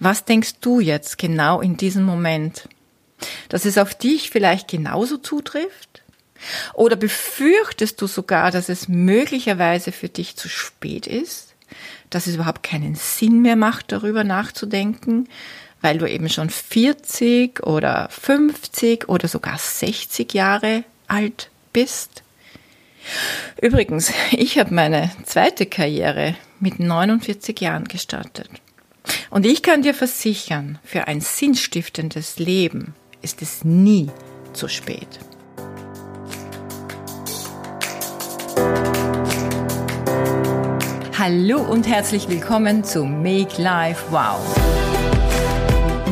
Was denkst du jetzt genau in diesem Moment? Dass es auf dich vielleicht genauso zutrifft? Oder befürchtest du sogar, dass es möglicherweise für dich zu spät ist? Dass es überhaupt keinen Sinn mehr macht, darüber nachzudenken? Weil du eben schon 40 oder 50 oder sogar 60 Jahre alt bist? Übrigens, ich habe meine zweite Karriere mit 49 Jahren gestartet. Und ich kann dir versichern, für ein sinnstiftendes Leben ist es nie zu spät. Hallo und herzlich willkommen zu Make Life Wow.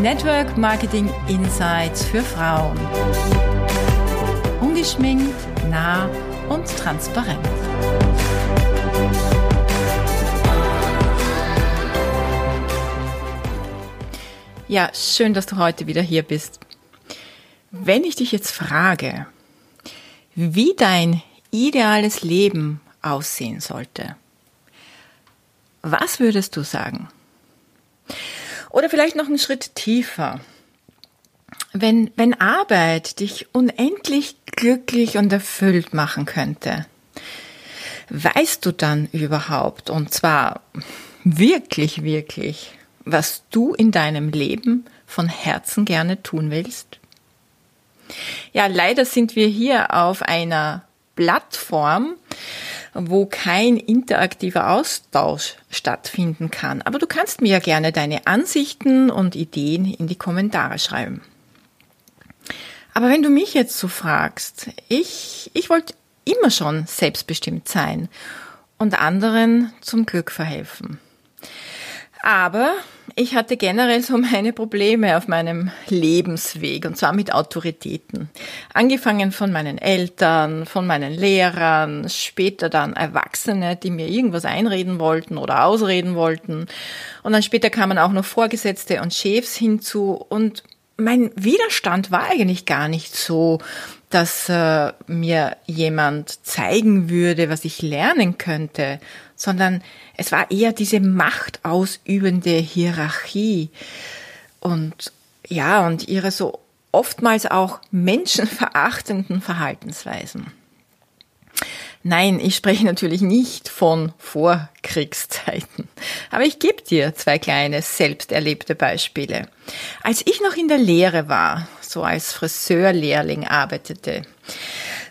Network Marketing Insights für Frauen. Ungeschminkt, nah und transparent. Ja, schön, dass du heute wieder hier bist. Wenn ich dich jetzt frage, wie dein ideales Leben aussehen sollte, was würdest du sagen? Oder vielleicht noch einen Schritt tiefer. Wenn, wenn Arbeit dich unendlich glücklich und erfüllt machen könnte, weißt du dann überhaupt, und zwar wirklich, wirklich, was du in deinem Leben von Herzen gerne tun willst? Ja, leider sind wir hier auf einer Plattform, wo kein interaktiver Austausch stattfinden kann. Aber du kannst mir ja gerne deine Ansichten und Ideen in die Kommentare schreiben. Aber wenn du mich jetzt so fragst, ich, ich wollte immer schon selbstbestimmt sein und anderen zum Glück verhelfen. Aber ich hatte generell so meine Probleme auf meinem Lebensweg und zwar mit Autoritäten. Angefangen von meinen Eltern, von meinen Lehrern, später dann Erwachsene, die mir irgendwas einreden wollten oder ausreden wollten. Und dann später kamen auch noch Vorgesetzte und Chefs hinzu und mein Widerstand war eigentlich gar nicht so, dass äh, mir jemand zeigen würde, was ich lernen könnte, sondern es war eher diese machtausübende Hierarchie und ja, und ihre so oftmals auch menschenverachtenden Verhaltensweisen. Nein, ich spreche natürlich nicht von Vorkriegszeiten. Aber ich gebe dir zwei kleine selbst erlebte Beispiele. Als ich noch in der Lehre war, so als Friseurlehrling arbeitete,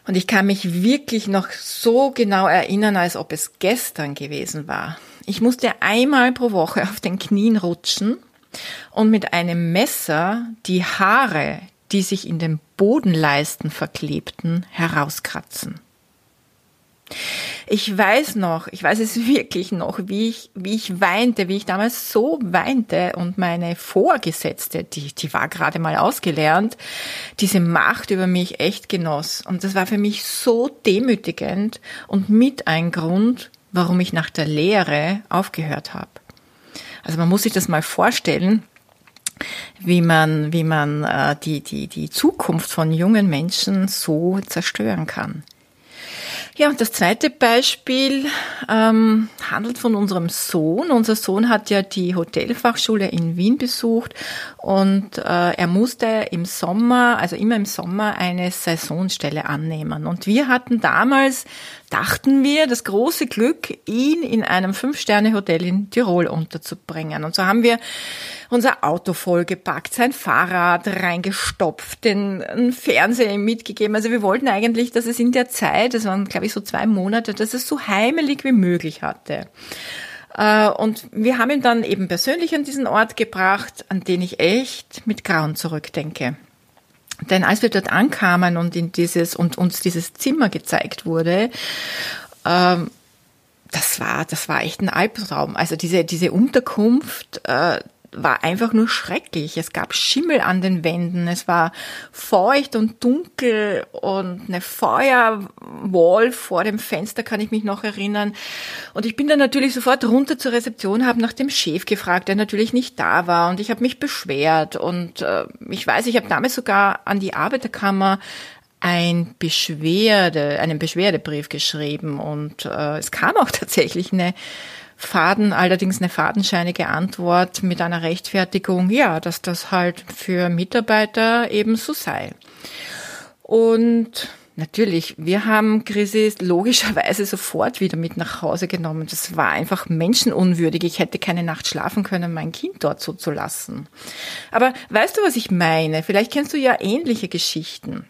und ich kann mich wirklich noch so genau erinnern, als ob es gestern gewesen war. Ich musste einmal pro Woche auf den Knien rutschen und mit einem Messer die Haare, die sich in den Bodenleisten verklebten, herauskratzen. Ich weiß noch, ich weiß es wirklich noch, wie ich, wie ich weinte, wie ich damals so weinte und meine Vorgesetzte, die, die war gerade mal ausgelernt, diese Macht über mich echt genoss. Und das war für mich so demütigend und mit ein Grund, warum ich nach der Lehre aufgehört habe. Also man muss sich das mal vorstellen, wie man, wie man äh, die, die, die Zukunft von jungen Menschen so zerstören kann. Ja, und das zweite Beispiel ähm, handelt von unserem Sohn. Unser Sohn hat ja die Hotelfachschule in Wien besucht und äh, er musste im Sommer, also immer im Sommer, eine Saisonstelle annehmen. Und wir hatten damals, dachten wir, das große Glück, ihn in einem Fünf-Sterne-Hotel in Tirol unterzubringen. Und so haben wir unser Auto vollgepackt, sein Fahrrad reingestopft, den Fernseher mitgegeben. Also wir wollten eigentlich, dass es in der Zeit, das waren glaube ich so zwei Monate, dass es so heimelig wie möglich hatte. Äh, und wir haben ihn dann eben persönlich an diesen Ort gebracht, an den ich echt mit Grauen zurückdenke. Denn als wir dort ankamen und in dieses und uns dieses Zimmer gezeigt wurde, ähm, das war, das war echt ein Albtraum. Also diese, diese Unterkunft, äh, war einfach nur schrecklich. Es gab Schimmel an den Wänden, es war feucht und dunkel und eine Feuerwall vor dem Fenster kann ich mich noch erinnern. Und ich bin dann natürlich sofort runter zur Rezeption, habe nach dem Chef gefragt, der natürlich nicht da war und ich habe mich beschwert und äh, ich weiß, ich habe damals sogar an die Arbeiterkammer ein Beschwerde, einen Beschwerdebrief geschrieben und äh, es kam auch tatsächlich eine Faden, allerdings eine fadenscheinige Antwort mit einer Rechtfertigung, ja, dass das halt für Mitarbeiter eben so sei. Und Natürlich, wir haben Chris logischerweise sofort wieder mit nach Hause genommen. Das war einfach menschenunwürdig. Ich hätte keine Nacht schlafen können, mein Kind dort so zu lassen. Aber weißt du, was ich meine? Vielleicht kennst du ja ähnliche Geschichten.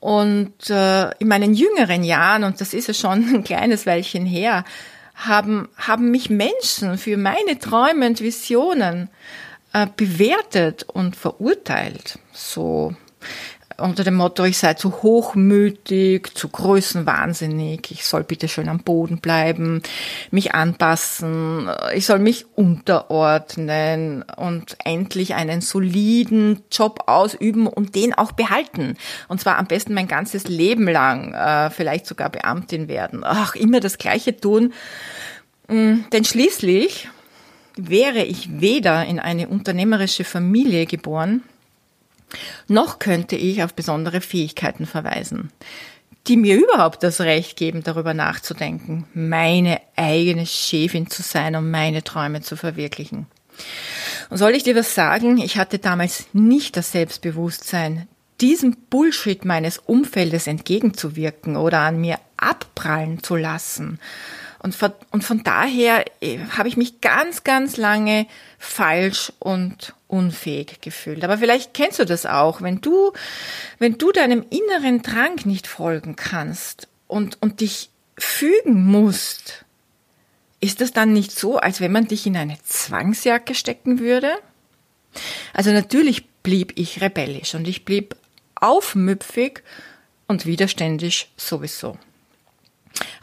Und äh, in meinen jüngeren Jahren, und das ist ja schon ein kleines Weilchen her, haben, haben mich Menschen für meine Träume und Visionen äh, bewertet und verurteilt. So unter dem Motto, ich sei zu hochmütig, zu größenwahnsinnig, ich soll bitte schön am Boden bleiben, mich anpassen, ich soll mich unterordnen und endlich einen soliden Job ausüben und den auch behalten. Und zwar am besten mein ganzes Leben lang, äh, vielleicht sogar Beamtin werden. Ach, immer das Gleiche tun. Mm, denn schließlich wäre ich weder in eine unternehmerische Familie geboren, noch könnte ich auf besondere Fähigkeiten verweisen, die mir überhaupt das Recht geben, darüber nachzudenken, meine eigene Chefin zu sein und meine Träume zu verwirklichen. Und soll ich dir was sagen? Ich hatte damals nicht das Selbstbewusstsein, diesem Bullshit meines Umfeldes entgegenzuwirken oder an mir abprallen zu lassen und von, und von daher äh, habe ich mich ganz, ganz lange falsch und unfähig gefühlt. Aber vielleicht kennst du das auch, wenn du, wenn du deinem inneren Drang nicht folgen kannst und, und dich fügen musst, ist das dann nicht so, als wenn man dich in eine Zwangsjacke stecken würde? Also natürlich blieb ich rebellisch und ich blieb aufmüpfig und widerständig sowieso.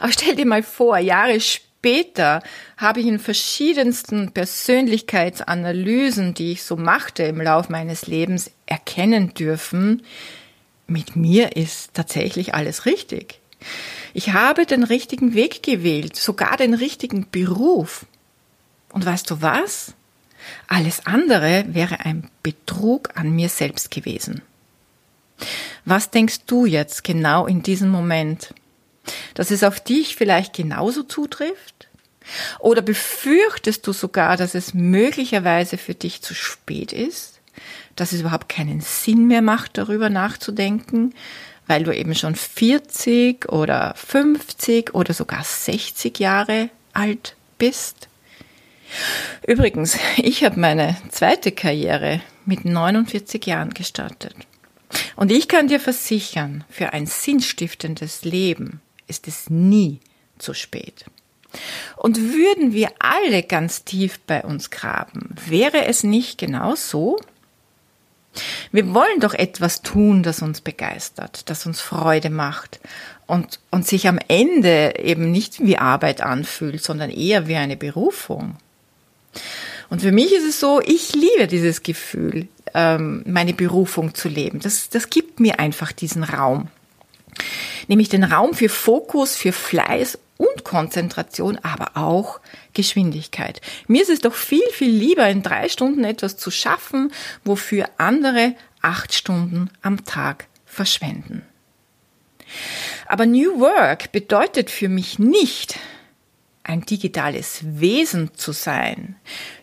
Aber stell dir mal vor, Jahre später habe ich in verschiedensten Persönlichkeitsanalysen, die ich so machte im Lauf meines Lebens, erkennen dürfen, mit mir ist tatsächlich alles richtig. Ich habe den richtigen Weg gewählt, sogar den richtigen Beruf. Und weißt du was? Alles andere wäre ein Betrug an mir selbst gewesen. Was denkst du jetzt genau in diesem Moment? Dass es auf dich vielleicht genauso zutrifft? Oder befürchtest du sogar, dass es möglicherweise für dich zu spät ist? Dass es überhaupt keinen Sinn mehr macht, darüber nachzudenken, weil du eben schon 40 oder 50 oder sogar 60 Jahre alt bist? Übrigens, ich habe meine zweite Karriere mit 49 Jahren gestartet. Und ich kann dir versichern, für ein sinnstiftendes Leben ist es nie zu spät. Und würden wir alle ganz tief bei uns graben, wäre es nicht genau so? Wir wollen doch etwas tun, das uns begeistert, das uns Freude macht und, und sich am Ende eben nicht wie Arbeit anfühlt, sondern eher wie eine Berufung. Und für mich ist es so, ich liebe dieses Gefühl, ähm, meine Berufung zu leben. Das, das gibt mir einfach diesen Raum nämlich den Raum für Fokus, für Fleiß und Konzentration, aber auch Geschwindigkeit. Mir ist es doch viel, viel lieber, in drei Stunden etwas zu schaffen, wofür andere acht Stunden am Tag verschwenden. Aber New Work bedeutet für mich nicht, ein digitales Wesen zu sein.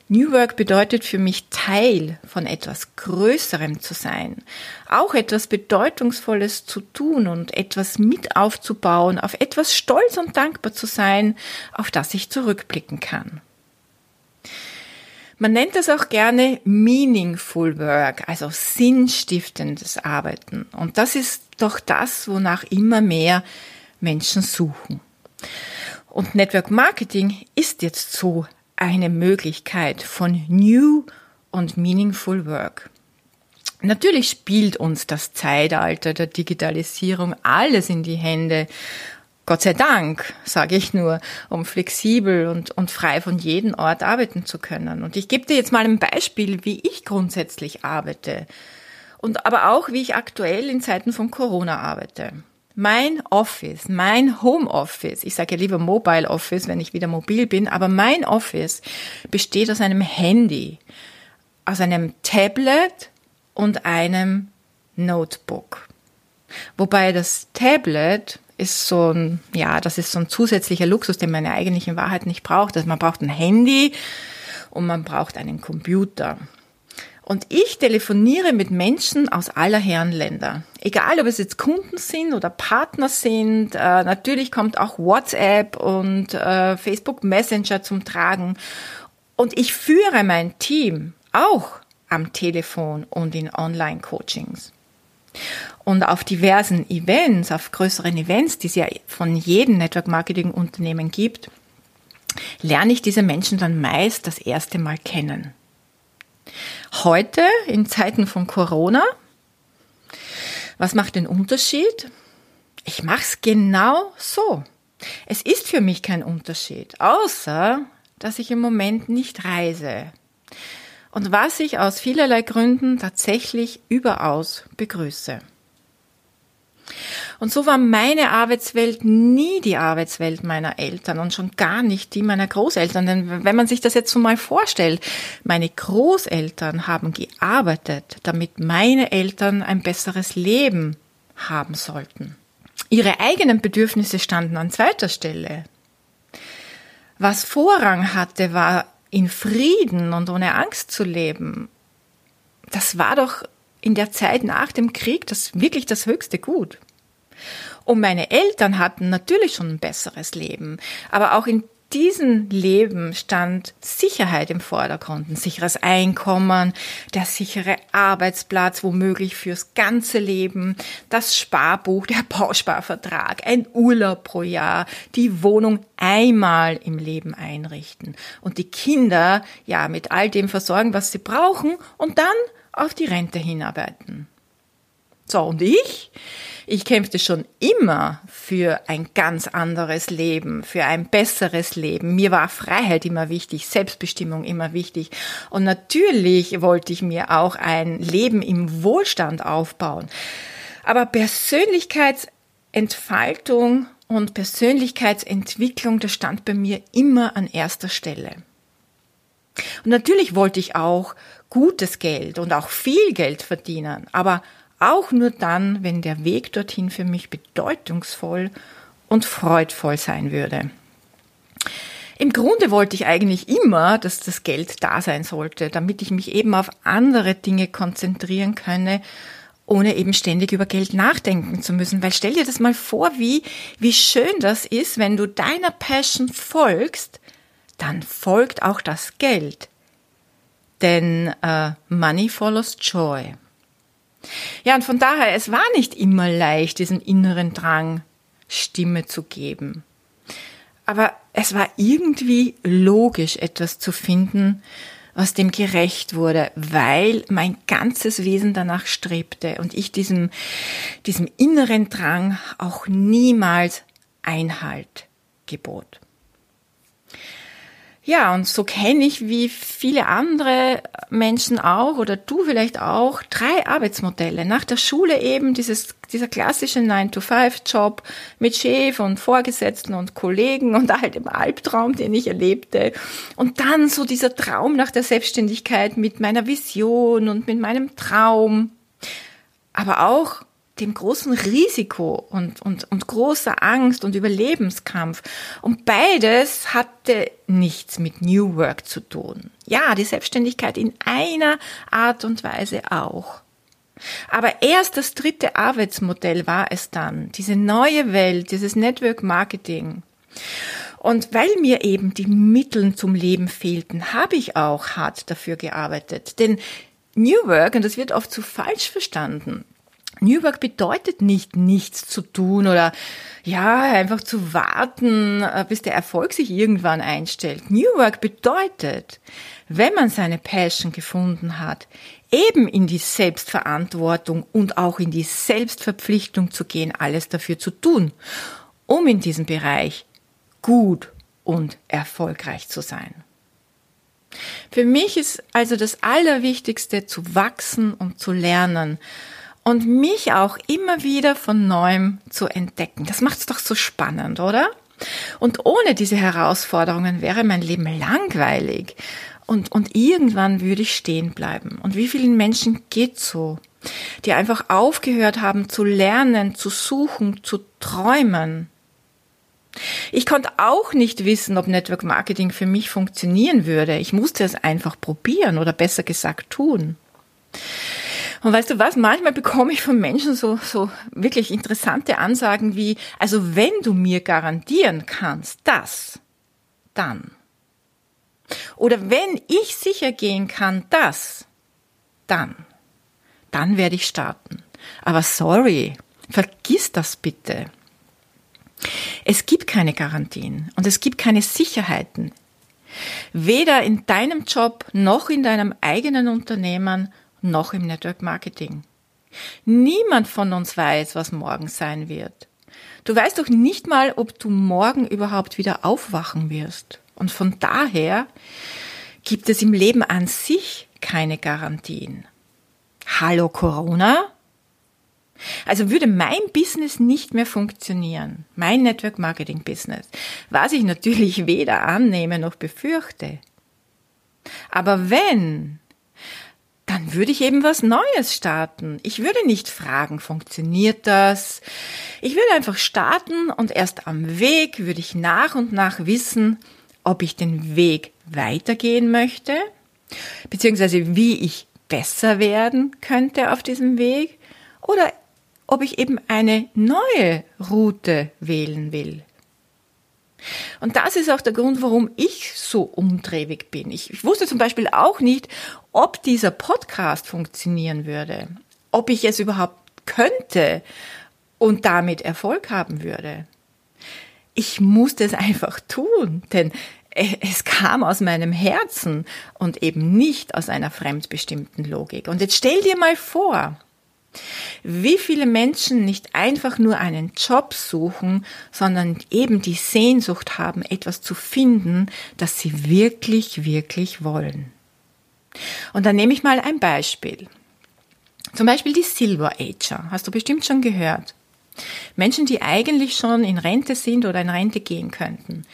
New Work bedeutet für mich Teil von etwas Größerem zu sein, auch etwas Bedeutungsvolles zu tun und etwas mit aufzubauen, auf etwas stolz und dankbar zu sein, auf das ich zurückblicken kann. Man nennt das auch gerne Meaningful Work, also sinnstiftendes Arbeiten. Und das ist doch das, wonach immer mehr Menschen suchen. Und Network Marketing ist jetzt so eine Möglichkeit von New und Meaningful Work. Natürlich spielt uns das Zeitalter der Digitalisierung alles in die Hände. Gott sei Dank, sage ich nur, um flexibel und, und frei von jedem Ort arbeiten zu können. Und ich gebe dir jetzt mal ein Beispiel, wie ich grundsätzlich arbeite. Und aber auch, wie ich aktuell in Zeiten von Corona arbeite. Mein Office, mein Home Office, ich sage ja lieber Mobile Office, wenn ich wieder mobil bin, aber mein Office besteht aus einem Handy, aus einem Tablet und einem Notebook. Wobei das Tablet ist so ein, ja, das ist so ein zusätzlicher Luxus, den man ja eigentlich in Wahrheit nicht braucht. Also man braucht ein Handy und man braucht einen Computer. Und ich telefoniere mit Menschen aus aller Herren Länder. Egal, ob es jetzt Kunden sind oder Partner sind. Äh, natürlich kommt auch WhatsApp und äh, Facebook Messenger zum Tragen. Und ich führe mein Team auch am Telefon und in Online-Coachings. Und auf diversen Events, auf größeren Events, die es ja von jedem Network-Marketing-Unternehmen gibt, lerne ich diese Menschen dann meist das erste Mal kennen. Heute, in Zeiten von Corona, was macht den Unterschied? Ich mache es genau so. Es ist für mich kein Unterschied, außer dass ich im Moment nicht reise. Und was ich aus vielerlei Gründen tatsächlich überaus begrüße. Und so war meine Arbeitswelt nie die Arbeitswelt meiner Eltern und schon gar nicht die meiner Großeltern. Denn wenn man sich das jetzt so mal vorstellt, meine Großeltern haben gearbeitet, damit meine Eltern ein besseres Leben haben sollten. Ihre eigenen Bedürfnisse standen an zweiter Stelle. Was Vorrang hatte, war in Frieden und ohne Angst zu leben. Das war doch in der Zeit nach dem Krieg das wirklich das höchste Gut. Und meine Eltern hatten natürlich schon ein besseres Leben, aber auch in diesem Leben stand Sicherheit im Vordergrund, ein sicheres Einkommen, der sichere Arbeitsplatz, womöglich fürs ganze Leben, das Sparbuch, der Bausparvertrag, ein Urlaub pro Jahr, die Wohnung einmal im Leben einrichten und die Kinder ja mit all dem versorgen, was sie brauchen und dann auf die Rente hinarbeiten. So, und ich? Ich kämpfte schon immer für ein ganz anderes Leben, für ein besseres Leben. Mir war Freiheit immer wichtig, Selbstbestimmung immer wichtig. Und natürlich wollte ich mir auch ein Leben im Wohlstand aufbauen. Aber Persönlichkeitsentfaltung und Persönlichkeitsentwicklung, das stand bei mir immer an erster Stelle. Und natürlich wollte ich auch gutes Geld und auch viel Geld verdienen, aber auch nur dann, wenn der Weg dorthin für mich bedeutungsvoll und freudvoll sein würde. Im Grunde wollte ich eigentlich immer, dass das Geld da sein sollte, damit ich mich eben auf andere Dinge konzentrieren könne, ohne eben ständig über Geld nachdenken zu müssen. Weil stell dir das mal vor, wie, wie schön das ist, wenn du deiner Passion folgst, dann folgt auch das Geld. Denn uh, Money follows Joy. Ja, und von daher, es war nicht immer leicht, diesem inneren Drang Stimme zu geben. Aber es war irgendwie logisch, etwas zu finden, was dem gerecht wurde, weil mein ganzes Wesen danach strebte und ich diesem, diesem inneren Drang auch niemals Einhalt gebot. Ja, und so kenne ich wie viele andere Menschen auch oder du vielleicht auch drei Arbeitsmodelle. Nach der Schule eben dieses, dieser klassische 9-to-5-Job mit Chef und Vorgesetzten und Kollegen und halt dem Albtraum, den ich erlebte. Und dann so dieser Traum nach der Selbstständigkeit mit meiner Vision und mit meinem Traum. Aber auch dem großen Risiko und, und, und großer Angst und Überlebenskampf. Und beides hatte nichts mit New Work zu tun. Ja, die Selbstständigkeit in einer Art und Weise auch. Aber erst das dritte Arbeitsmodell war es dann, diese neue Welt, dieses Network Marketing. Und weil mir eben die Mittel zum Leben fehlten, habe ich auch hart dafür gearbeitet. Denn New Work, und das wird oft zu falsch verstanden, New Work bedeutet nicht nichts zu tun oder ja, einfach zu warten, äh, bis der Erfolg sich irgendwann einstellt. New Work bedeutet, wenn man seine Passion gefunden hat, eben in die Selbstverantwortung und auch in die Selbstverpflichtung zu gehen, alles dafür zu tun, um in diesem Bereich gut und erfolgreich zu sein. Für mich ist also das Allerwichtigste zu wachsen und zu lernen und mich auch immer wieder von neuem zu entdecken. Das macht es doch so spannend, oder? Und ohne diese Herausforderungen wäre mein Leben langweilig und, und irgendwann würde ich stehen bleiben. Und wie vielen Menschen geht so? die einfach aufgehört haben zu lernen, zu suchen, zu träumen. Ich konnte auch nicht wissen, ob Network Marketing für mich funktionieren würde. Ich musste es einfach probieren oder besser gesagt tun. Und weißt du was, manchmal bekomme ich von Menschen so, so wirklich interessante Ansagen wie, also wenn du mir garantieren kannst, das, dann. Oder wenn ich sicher gehen kann, das, dann. Dann werde ich starten. Aber sorry, vergiss das bitte. Es gibt keine Garantien und es gibt keine Sicherheiten. Weder in deinem Job noch in deinem eigenen Unternehmen noch im Network Marketing. Niemand von uns weiß, was morgen sein wird. Du weißt doch nicht mal, ob du morgen überhaupt wieder aufwachen wirst. Und von daher gibt es im Leben an sich keine Garantien. Hallo Corona? Also würde mein Business nicht mehr funktionieren, mein Network Marketing Business, was ich natürlich weder annehme noch befürchte. Aber wenn, dann würde ich eben was Neues starten. Ich würde nicht fragen, funktioniert das? Ich würde einfach starten und erst am Weg würde ich nach und nach wissen, ob ich den Weg weitergehen möchte, beziehungsweise wie ich besser werden könnte auf diesem Weg oder ob ich eben eine neue Route wählen will. Und das ist auch der Grund, warum ich so umdrehig bin. Ich, ich, wusste zum Beispiel auch nicht, ob dieser Podcast funktionieren würde, ob ich es überhaupt könnte und damit Erfolg haben würde. Ich musste es einfach tun, denn es kam aus meinem Herzen und eben nicht aus einer fremdbestimmten Logik. Und jetzt stell dir mal vor, wie viele Menschen nicht einfach nur einen Job suchen, sondern eben die Sehnsucht haben, etwas zu finden, das sie wirklich, wirklich wollen. Und dann nehme ich mal ein Beispiel. Zum Beispiel die Silver Ager. Hast du bestimmt schon gehört. Menschen, die eigentlich schon in Rente sind oder in Rente gehen könnten.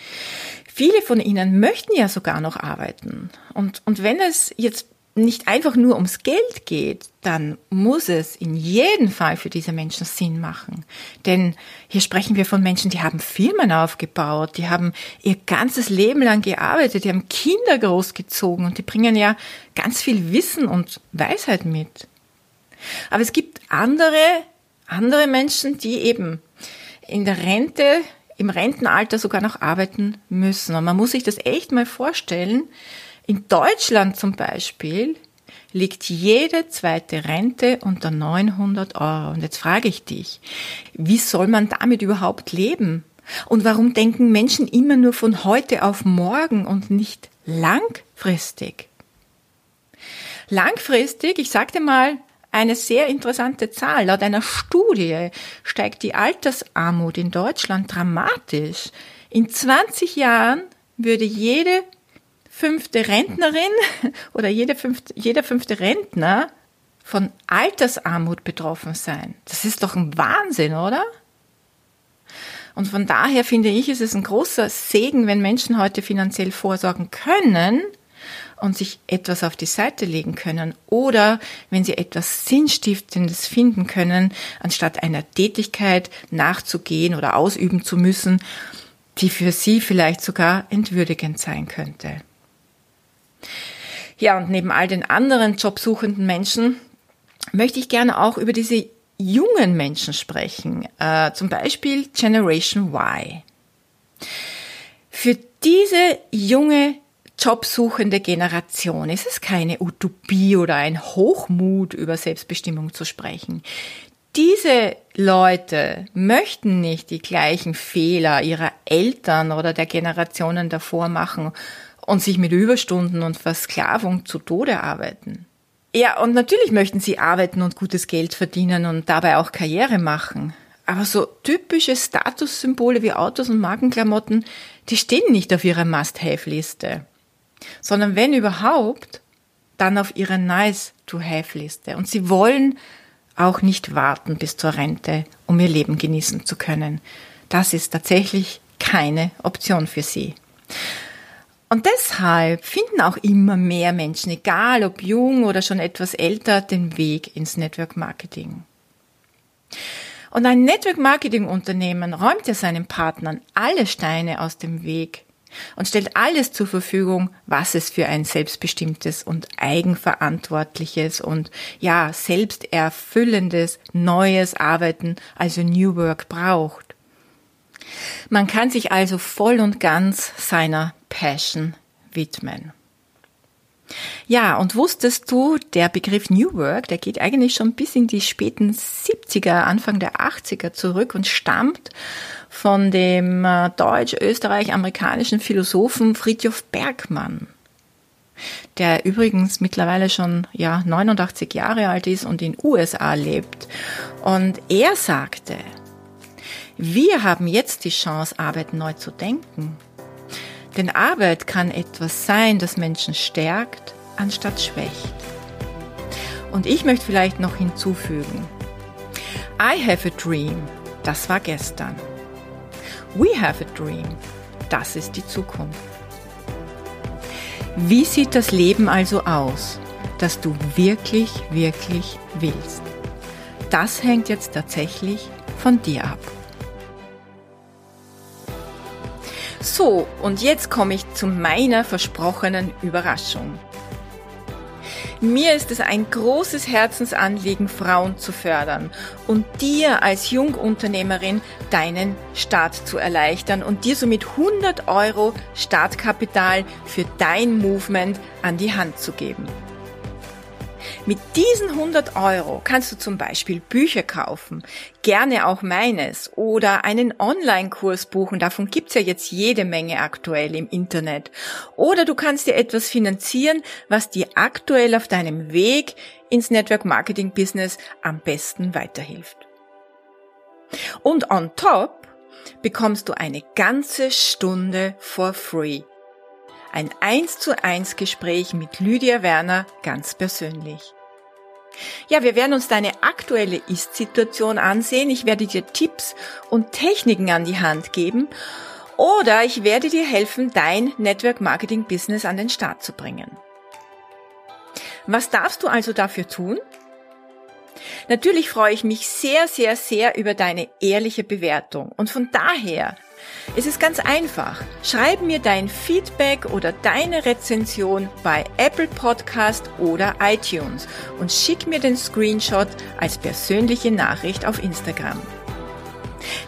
Viele von ihnen möchten ja sogar noch arbeiten. Und, und wenn es jetzt nicht einfach nur ums Geld geht, dann muss es in jedem Fall für diese Menschen Sinn machen. Denn hier sprechen wir von Menschen, die haben Firmen aufgebaut, die haben ihr ganzes Leben lang gearbeitet, die haben Kinder großgezogen und die bringen ja ganz viel Wissen und Weisheit mit. Aber es gibt andere, andere Menschen, die eben in der Rente, im Rentenalter sogar noch arbeiten müssen. Und man muss sich das echt mal vorstellen, in Deutschland zum Beispiel liegt jede zweite Rente unter 900 Euro. Und jetzt frage ich dich, wie soll man damit überhaupt leben? Und warum denken Menschen immer nur von heute auf morgen und nicht langfristig? Langfristig, ich sagte mal, eine sehr interessante Zahl. Laut einer Studie steigt die Altersarmut in Deutschland dramatisch. In 20 Jahren würde jede fünfte Rentnerin oder jede fünfte, jeder fünfte Rentner von Altersarmut betroffen sein. Das ist doch ein Wahnsinn, oder? Und von daher finde ich, ist es ein großer Segen, wenn Menschen heute finanziell vorsorgen können und sich etwas auf die Seite legen können oder wenn sie etwas Sinnstiftendes finden können, anstatt einer Tätigkeit nachzugehen oder ausüben zu müssen, die für sie vielleicht sogar entwürdigend sein könnte. Ja, und neben all den anderen jobsuchenden Menschen möchte ich gerne auch über diese jungen Menschen sprechen, äh, zum Beispiel Generation Y. Für diese junge jobsuchende Generation ist es keine Utopie oder ein Hochmut, über Selbstbestimmung zu sprechen. Diese Leute möchten nicht die gleichen Fehler ihrer Eltern oder der Generationen davor machen und sich mit Überstunden und Versklavung zu Tode arbeiten. Ja, und natürlich möchten sie arbeiten und gutes Geld verdienen und dabei auch Karriere machen. Aber so typische Statussymbole wie Autos und Markenklamotten, die stehen nicht auf ihrer Must-Have-Liste, sondern wenn überhaupt, dann auf ihrer Nice-to-Have-Liste. Und sie wollen auch nicht warten bis zur Rente, um ihr Leben genießen zu können. Das ist tatsächlich keine Option für sie. Und deshalb finden auch immer mehr Menschen, egal ob jung oder schon etwas älter, den Weg ins Network Marketing. Und ein Network Marketing Unternehmen räumt ja seinen Partnern alle Steine aus dem Weg und stellt alles zur Verfügung, was es für ein selbstbestimmtes und eigenverantwortliches und ja, selbsterfüllendes neues Arbeiten, also New Work braucht. Man kann sich also voll und ganz seiner Passion widmen. Ja, und wusstest du, der Begriff New Work, der geht eigentlich schon bis in die späten 70er, Anfang der 80er zurück und stammt von dem äh, deutsch-österreich-amerikanischen Philosophen Friedjof Bergmann, der übrigens mittlerweile schon ja 89 Jahre alt ist und in USA lebt. Und er sagte, wir haben jetzt die Chance, Arbeit neu zu denken. Denn Arbeit kann etwas sein, das Menschen stärkt, anstatt schwächt. Und ich möchte vielleicht noch hinzufügen, I have a dream, das war gestern. We have a dream, das ist die Zukunft. Wie sieht das Leben also aus, das du wirklich, wirklich willst? Das hängt jetzt tatsächlich von dir ab. So, und jetzt komme ich zu meiner versprochenen Überraschung. Mir ist es ein großes Herzensanliegen, Frauen zu fördern und dir als Jungunternehmerin deinen Start zu erleichtern und dir somit 100 Euro Startkapital für dein Movement an die Hand zu geben. Mit diesen 100 Euro kannst du zum Beispiel Bücher kaufen, gerne auch meines, oder einen Online-Kurs buchen, davon gibt's ja jetzt jede Menge aktuell im Internet. Oder du kannst dir etwas finanzieren, was dir aktuell auf deinem Weg ins Network Marketing Business am besten weiterhilft. Und on top bekommst du eine ganze Stunde for free ein 1 zu 1 Gespräch mit Lydia Werner ganz persönlich. Ja, wir werden uns deine aktuelle Ist-Situation ansehen. Ich werde dir Tipps und Techniken an die Hand geben oder ich werde dir helfen, dein Network Marketing Business an den Start zu bringen. Was darfst du also dafür tun? Natürlich freue ich mich sehr, sehr, sehr über deine ehrliche Bewertung und von daher es ist ganz einfach. Schreib mir dein Feedback oder deine Rezension bei Apple Podcast oder iTunes und schick mir den Screenshot als persönliche Nachricht auf Instagram.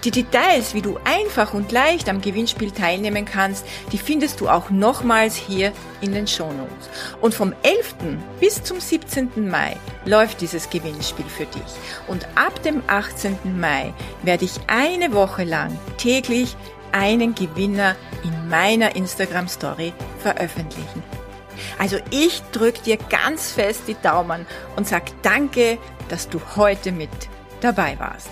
Die Details, wie du einfach und leicht am Gewinnspiel teilnehmen kannst, die findest du auch nochmals hier in den Shownotes. Und vom 11. bis zum 17. Mai läuft dieses Gewinnspiel für dich. Und ab dem 18. Mai werde ich eine Woche lang täglich einen Gewinner in meiner Instagram Story veröffentlichen. Also ich drücke dir ganz fest die Daumen und sag danke, dass du heute mit dabei warst.